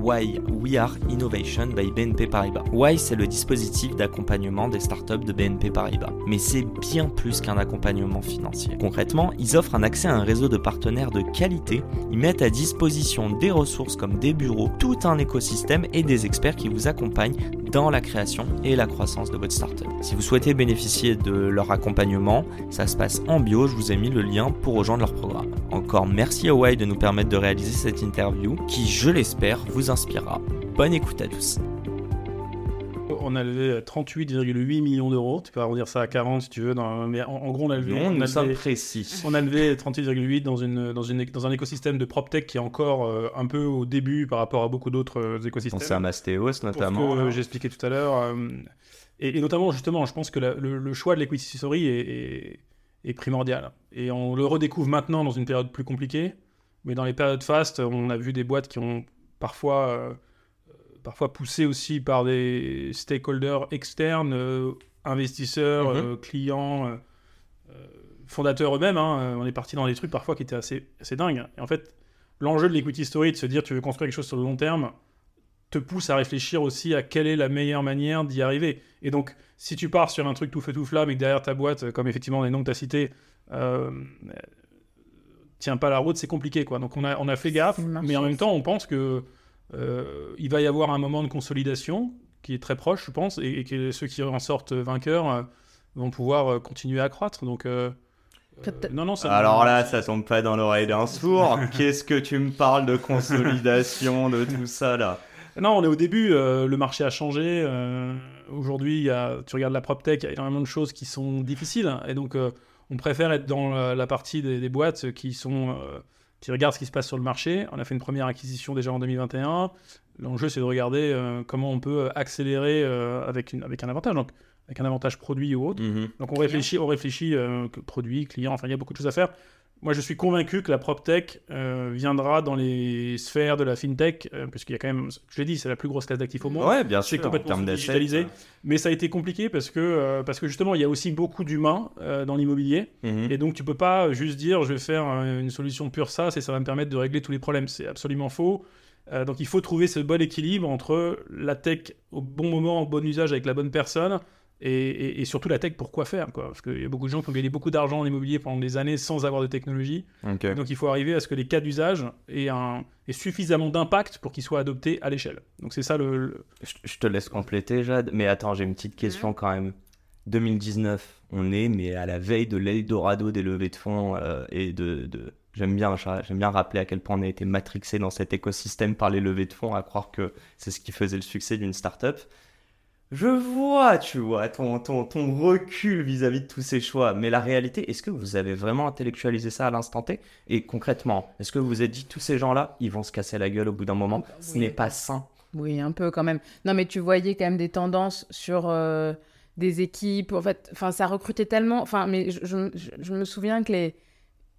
Why We Are Innovation by BNP Paribas. Why c'est le dispositif d'accompagnement des startups de BNP Paribas, mais c'est bien plus qu'un accompagnement financier. Concrètement, ils offrent un accès à un réseau de partenaires de qualité, ils mettent à disposition des ressources comme des bureaux, tout un écosystème et des experts qui vous accompagnent dans la création et la croissance de votre startup. Si vous souhaitez bénéficier de leur accompagnement, ça se passe en bio, je vous ai mis le lien pour rejoindre leur programme. Encore merci à Why de nous permettre de réaliser cette interview qui, je l'espère, vous inspirera. Bonne écoute à tous. On a levé 38,8 millions d'euros. Tu peux arrondir ça à 40 si tu veux. Dans... Mais en, en, gros, on a levé. Non, on a levé- précis. On a levé 38,8 dans, une, dans, une, dans un écosystème de PropTech qui est encore euh, un peu au début par rapport à beaucoup d'autres euh, écosystèmes. Pensez à Mastéos notamment. que j'expliquais tout à l'heure. euh, et, et notamment, justement, je pense que la- le, le choix de l'equity story est, est- est primordial. Et on le redécouvre maintenant dans une période plus compliquée. Mais dans les périodes fastes, on a vu des boîtes qui ont parfois, euh, parfois poussé aussi par des stakeholders externes, euh, investisseurs, Mhm. euh, clients, euh, fondateurs eux-mêmes. hein. On est parti dans des trucs parfois qui étaient assez, assez dingues. Et en fait, l'enjeu de l'equity story, de se dire tu veux construire quelque chose sur le long terme, te pousse à réfléchir aussi à quelle est la meilleure manière d'y arriver. Et donc, si tu pars sur un truc tout feu tout flamme et que derrière ta boîte, comme effectivement les noms que tu as cités, euh, tient pas la route, c'est compliqué. quoi. Donc, on a, on a fait gaffe, mais en même temps, on pense que euh, il va y avoir un moment de consolidation qui est très proche, je pense, et, et que ceux qui en sortent vainqueurs euh, vont pouvoir euh, continuer à croître. Donc, euh, euh, non, non, ça Alors là, ça tombe pas dans l'oreille d'un sourd. Qu'est-ce que tu me parles de consolidation, de tout ça là? Non, on est au début, euh, le marché a changé. euh, Aujourd'hui, tu regardes la PropTech, il y a énormément de choses qui sont difficiles. Et donc, euh, on préfère être dans la, la partie des, des boîtes qui, sont, euh, qui regardent ce qui se passe sur le marché. On a fait une première acquisition déjà en 2021. L'enjeu, c'est de regarder euh, comment on peut accélérer euh, avec, une, avec un avantage, donc avec un avantage produit ou autre. Mhm. Donc on réfléchit, on réfléchit euh, produit, client, enfin il y a beaucoup de choses à faire. Moi je suis convaincu que la PropTech euh, viendra dans les sphères de la FinTech, euh, puisqu'il y a quand même, je l'ai dit, c'est la plus grosse classe d'actifs au monde. Ouais, bien sûr. En complètement d'assets. digitalisé. Mais ça a été compliqué parce que, euh, parce que justement il y a aussi beaucoup d'humains euh, dans l'immobilier. Mhm. Et donc tu peux pas juste dire je vais faire euh, une solution pure SaaS et ça va me permettre de régler tous les problèmes. C'est absolument faux. Euh, donc il faut trouver ce bon équilibre entre la tech au bon moment, au bon usage avec la bonne personne et, et- et surtout la tech pour quoi faire. Quoi? Parce qu'il y a beaucoup de gens qui ont gagné beaucoup d'argent en immobilier pendant des années sans avoir de technologie. Donc il faut arriver à ce que les cas d'usage aient, un- aient suffisamment d'impact pour qu'ils soient adoptés à l'échelle. Donc c'est ça le... le- Je, je te laisse compléter, Jade. Mais attends, j'ai une petite question quand même. 2019, on est mais à la veille de l'Eldorado des levées de fonds euh, et de, de- J'aime bien, j'aime bien rappeler à quel point on a été matrixé dans cet écosystème par les levées de fonds, à croire que c'est ce qui faisait le succès d'une startup. Je vois, tu vois, ton, ton, ton recul vis-à-vis de tous ces choix. Mais la réalité, est-ce que vous avez vraiment intellectualisé ça à l'instant T? Et concrètement, est-ce que vous vous êtes dit, tous ces gens-là, ils vont se casser la gueule au bout d'un moment? Ce Oui. n'est pas sain. Oui, un peu quand même. Non, mais tu voyais quand même des tendances sur euh, des équipes. En fait, enfin, ça recrutait tellement. Enfin, mais je, je- je- je me souviens que les,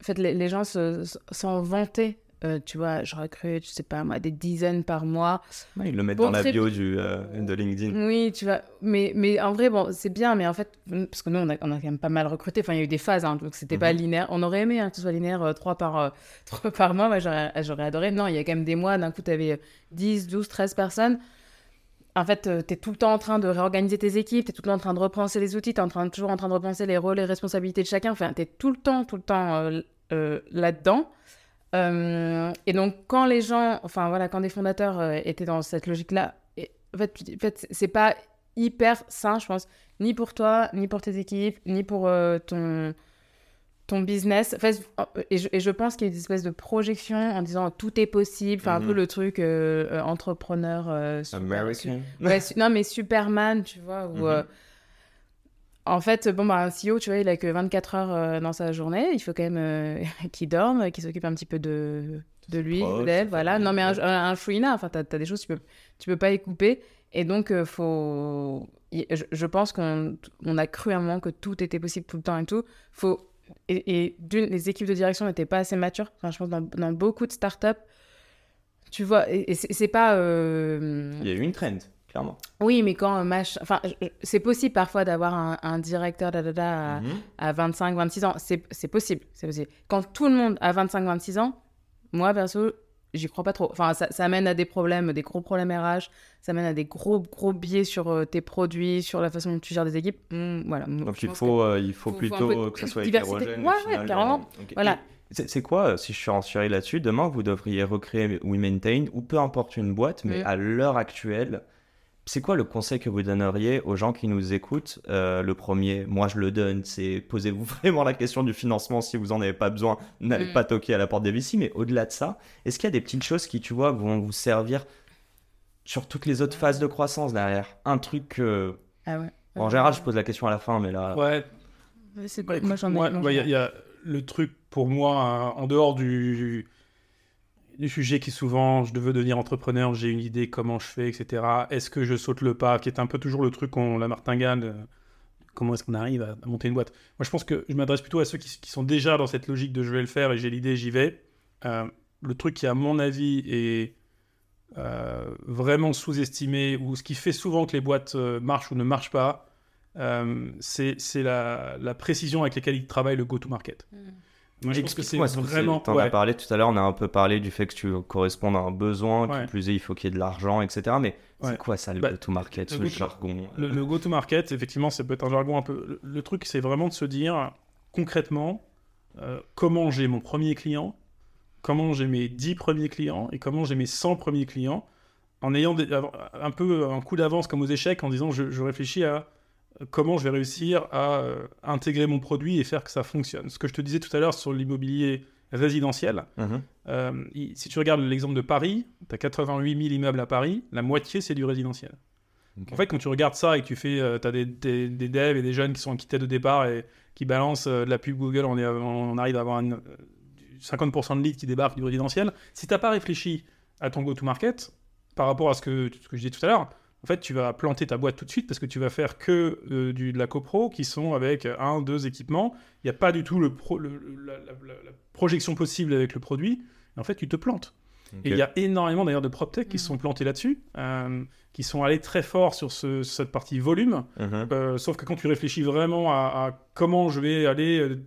en fait, les, les gens se- se- s'en vantaient. Euh, tu vois, je recrute, je sais pas moi, des dizaines par mois. Ouais, ils le mettent Bon, dans la très- bio du, euh, de LinkedIn. Oui, tu vois. Mais, mais en vrai, bon, c'est bien, mais en fait, parce que nous, on a, on a quand même pas mal recruté. Enfin, il y a eu des phases, hein, donc c'était pas Mhm. linéaire. On aurait aimé hein, que ce soit linéaire euh, trois par, euh, trois par mois. Moi, j'aurais adoré. Non, il y a quand même des mois, d'un coup, tu avais 10, 12, 13 personnes. En fait, tu es tout le temps en train de réorganiser tes équipes, tu es tout le temps en train de repenser les outils, tu es en train, toujours en train de repenser les rôles et responsabilités de chacun. Enfin, tu es tout le temps, tout le temps euh, euh, là-dedans. Euh, et donc, quand les gens, enfin voilà, quand des fondateurs euh, étaient dans cette logique-là, en fait, en fait, c'est pas hyper sain, je pense, ni pour toi, ni pour tes équipes, ni pour euh, ton, ton business. En fait, et, je, et je pense qu'il y a une espèce de projection en disant tout est possible, enfin un Mhm. peu le truc entrepreneur. super- American. Ouais, non, mais Superman, tu vois, où. Mhm. En fait, bon, bah, un CEO, tu vois, il a que 24 heures euh, dans sa journée. Il faut quand même euh, qu'il dorme, qu'il s'occupe un petit peu de, de lui, d'elle, voilà. Non, mais un, un, un chouïna, enfin, t'as as des choses, tu peux, tu peux pas y couper. Et donc, euh, faut... Je, je pense qu'on on a cru à un moment que tout était possible tout le temps et tout. Faut... Et, et d'une, les équipes de direction n'étaient pas assez matures. Enfin, je pense dans, dans beaucoup de startups, tu vois, et, et c'est c'est pas... euh, Il y a eu une trend, clairement. Oui, mais quand euh, mach... Enfin, c'est possible parfois d'avoir un, un directeur da, da, da, à, Mhm. à 25, 26 ans. C'est possible, c'est possible. Quand tout le monde a 25, 26 ans, moi, perso, j'y crois pas trop. Enfin, ça, ça mène à des problèmes, des gros problèmes RH. Ça mène à des gros, gros biais sur euh, tes produits, sur la façon dont tu gères des équipes. Hmm, voilà. Donc Je il faut, euh, il faut un plutôt euh, que ça soit diversité. hétérogène. Ouais, final, ouais, carrément. ok. Voilà. C'est quoi, euh, si je suis en là-dessus, demain vous devriez recréer WeMaintain ou peu importe une boîte, mais Mm. à l'heure actuelle, c'est quoi le conseil que vous donneriez aux gens qui nous écoutent Euh, Le premier, moi je le donne, c'est posez-vous vraiment la question du financement si vous n'en avez pas besoin, n'allez Mm. pas toquer à la porte des VC, mais au-delà de ça, est-ce qu'il y a des petites choses qui, tu vois, vont vous servir sur toutes les autres phases de croissance derrière? Un truc que... Ah ouais. En général, je pose la question à la fin, mais là... Ouais, c'est- Bah, écoute, moi, j'en ai. moi, moi, bah, il y, j'en a- ai. y a le truc pour moi, hein, en dehors du, du sujet qui souvent je veux devenir entrepreneur, j'ai une idée, comment je fais, etc. Est-ce que je saute le pas, qui est un peu toujours le truc qu'on la martingale. euh, Comment est-ce qu'on arrive à, monter une boîte? Moi, je pense que je m'adresse plutôt à ceux qui, sont déjà dans cette logique de je vais le faire et j'ai l'idée, j'y vais. Euh, le truc qui, à mon avis, est euh, vraiment sous-estimé, ou ce qui fait souvent que les boîtes marchent ou ne marchent pas, c'est la, précision avec laquelle ils travaillent le go-to-market. Mm. Moi, je pense que c'est vraiment. c'est. T'en ouais. as parlé tout à l'heure, on a un peu parlé du fait que tu correspondes à un besoin, Ouais. plus est, il faut qu'il y ait de l'argent, etc. Mais Ouais. c'est quoi ça, le Bah, go-to-market, le ce go-to- jargon Le, le go-to-market, effectivement, ça peut être un jargon un peu. Le, le truc, c'est vraiment de se dire concrètement euh, comment j'ai mon premier client, comment j'ai mes 10 premiers clients et comment j'ai mes 100 premiers clients, en ayant des- un peu un coup d'avance comme aux échecs, en disant je, je réfléchis à euh, comment je vais réussir à euh, intégrer mon produit et faire que ça fonctionne. Ce que je te disais tout à l'heure sur l'immobilier résidentiel, Mhm. euh, si tu regardes l'exemple de Paris, tu as 88 000 immeubles à Paris, la moitié c'est du résidentiel. En fait, quand tu regardes ça et que tu fais, tu as des, des, des devs et des jeunes qui sont en tête de départ et qui balancent euh, de la pub Google, on, est, on arrive à avoir une, euh, du 50% de leads qui débarquent du résidentiel. Si tu n'as pas réfléchi à ton go-to-market par rapport à ce que, ce que je disais tout à l'heure, en fait, tu vas planter ta boîte tout de suite parce que tu vas faire que euh, du, de la copro qui sont avec un, deux équipements. Il n'y a pas du tout le pro- le- le- la, la- la- la projection possible avec le produit. En fait, tu te plantes. Et il y a énormément d'ailleurs de PropTech qui se Mhm. sont plantés là-dessus, euh, qui sont allés très fort sur ce- cette partie volume. Mhm. Euh, sauf que quand tu réfléchis vraiment à, à comment je vais aller euh,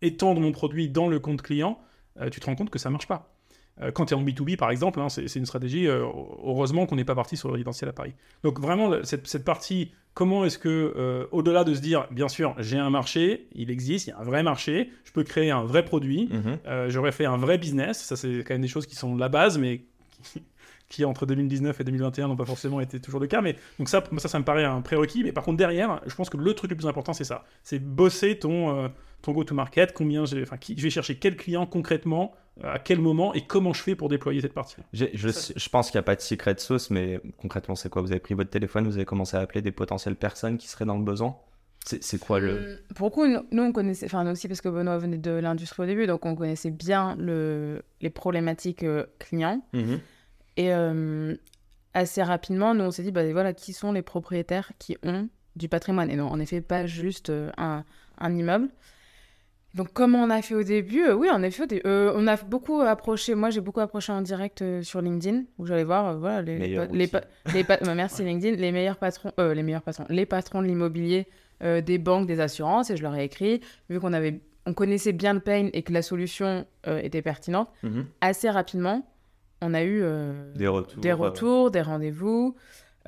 étendre mon produit dans le compte client, euh, tu te rends compte que ça marche pas. Euh, quand tu es en B2B, par exemple, hein, c'est une stratégie, euh, heureusement qu'on n'est pas parti sur le résidentiel à Paris. Donc vraiment, cette, cette partie, comment est-ce que, euh, au-delà de se dire, bien sûr, j'ai un marché, il existe, il y a un vrai marché, je peux créer un vrai produit, Mhm. euh, j'aurais fait un vrai business. Ça, c'est quand même des choses qui sont la base, mais qui, qui, entre 2019 et 2021 n'ont pas forcément été toujours le cas. Mais donc ça, ça, ça me paraît un prérequis. Mais par contre, derrière, je pense que le truc le plus important, c'est ça. C'est bosser ton, ton go-to-market, combien j'ai, enfin, qui, je vais chercher quel client concrètement, à quel moment et comment je fais pour déployer cette partie. Je, je pense qu'il n'y a pas de secret sauce, mais concrètement, c'est quoi? Vous avez pris votre téléphone, vous avez commencé à appeler des potentielles personnes qui seraient dans le besoin? C'est c'est quoi le. Hum, Pour le coup, nous, on connaissait, enfin nous aussi parce que Benoît venait de l'industrie au début, donc on connaissait bien le, les problématiques euh, clients. Mhm. Et euh, assez rapidement, nous on s'est dit, bah voilà, qui sont les propriétaires qui ont du patrimoine? Et non, en effet, pas juste euh, un, un immeuble. Donc, comment on a fait au début Euh, Oui, en effet, euh, on a beaucoup approché. Moi, j'ai beaucoup approché en direct euh, sur LinkedIn, où j'allais voir, voilà, les, les, les bah, merci LinkedIn, les meilleurs patrons, les meilleurs patrons, les patrons de l'immobilier, des banques, des assurances, et je leur ai écrit, vu qu'on avait, on connaissait bien le pain et que la solution était pertinente, Mhm. assez rapidement, on a eu Des retours. des retours, des rendez-vous.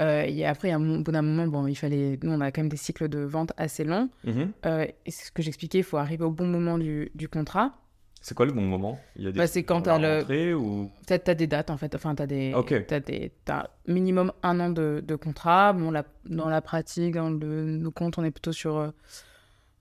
Euh, et après, à un moment- au bout d'un moment, bon, il fallait. Nous, on a quand même des cycles de vente assez longs. mhm. Euh, et c'est ce que j'expliquais, il faut arriver au bon moment du, du contrat. C'est quoi le bon moment? Il y a des Bah, c'est quand la t'as le- ou? Tu as, des dates, en fait. Enfin, tu as des. Ok. T'as des t'as minimum un an de, de contrat. Bon, la- dans la pratique, dans le, nos comptes, on est plutôt sur euh,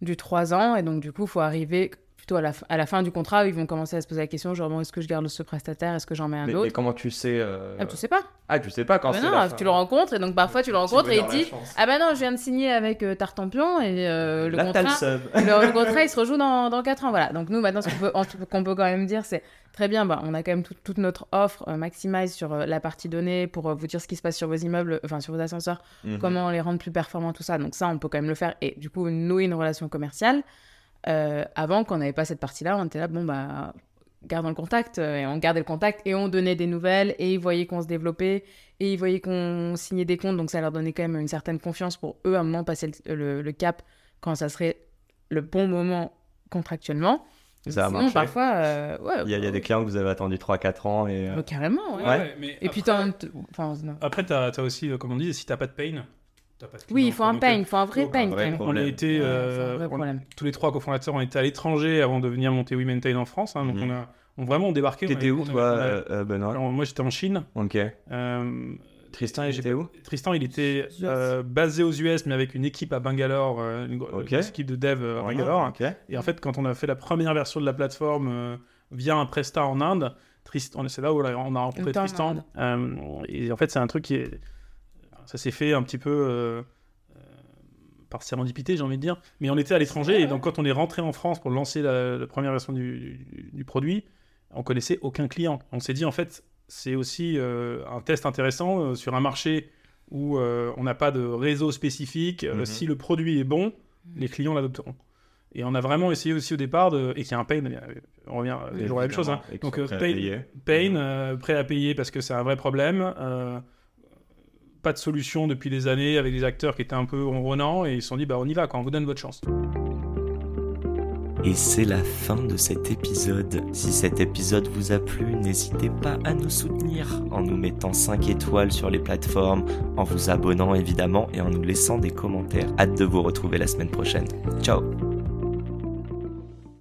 du 3 ans. Et donc, du coup, il faut arriver. Plutôt à la, à la fin du contrat ils vont commencer à se poser la question genre bon, est-ce que je garde ce prestataire, est-ce que j'en mets un Mais, mais autre comment tu sais euh, Ah, Tu sais pas. Ah, tu sais pas quand Ah, c'est non, la tu le rencontres et donc parfois tu le rencontres et il dit ah bah non je viens de signer avec euh, Tartampion et euh, le Là, contrat le, le contrat il se rejoue dans, dans 4 ans voilà. Donc nous maintenant ce qu'on peut, qu'on peut quand même dire c'est très bien bah, on a quand même tout- toute notre offre euh, Maximize sur euh, la partie donnée pour vous dire ce qui se passe sur vos immeubles enfin sur vos ascenseurs Mhm. comment les rendre plus performants tout ça. Donc ça on peut quand même le faire et du coup nouer une relation commerciale Euh, avant qu'on n'avait pas cette partie là on était là bon bah gardons le contact euh, et on gardait le contact et on donnait des nouvelles et ils voyaient qu'on se développait et ils voyaient qu'on signait des comptes donc ça leur donnait quand même une certaine confiance pour eux à un moment passer le, le- le cap quand ça serait le bon moment contractuellement Ça a Sinon, marché. parfois euh, ouais Il y, a, il y a des clients que vous avez attendu 3-4 ans et. euh, carrément ouais. Ouais. mais et puis après- t'as un- enfin. Après, t'as as aussi, comme on dit, si t'as pas de pain, t'as pas de oui il faut un euh, il faut un vrai vrai même. On a été, euh, c'est un vrai on- problème. tous les trois cofondateurs, on était à l'étranger avant de venir monter We Maintain en France. hein, donc Mhm. on a on vraiment débarqué. on T'étais où toi, euh, euh, Benoît Alors, moi j'étais en Chine. Ok. Euh, Tristan, il était où Tristan, il était euh, basé aux US, mais avec une équipe à Bangalore, une, équipe de dev à Bangalore. Ok. Et en fait, quand on a fait la première version de la plateforme euh, via un Presta en Inde, Tristan, c'est là où on a on a rencontré Tristan. Euh, et en fait, c'est un truc qui est. Ça s'est fait un petit peu. euh, euh, par sérendipité, j'ai envie de dire. Mais on était à l'étranger, et donc quand on est rentré en France pour lancer la, la première version du, du- du produit, on connaissait aucun client. On s'est dit, en fait, c'est aussi euh, un test intéressant euh, sur un marché où euh, on n'a pas de réseau spécifique. Mhm. Si le produit est bon, les clients l'adopteront. Et on a vraiment essayé aussi au départ, de... et qu'il y a un pain, on revient toujours à la même chose. hein. Donc, pain, pain, euh, prêt à payer parce que c'est un vrai problème. Pas de solution depuis des années avec des acteurs qui étaient un peu ronronnants et ils se sont dit bah on y va quoi, on vous donne votre chance. Et c'est la fin de cet épisode. Si cet épisode vous a plu, n'hésitez pas à nous soutenir en nous mettant 5 étoiles sur les plateformes, en vous abonnant évidemment et en nous laissant des commentaires. Hâte de vous retrouver la semaine prochaine. Ciao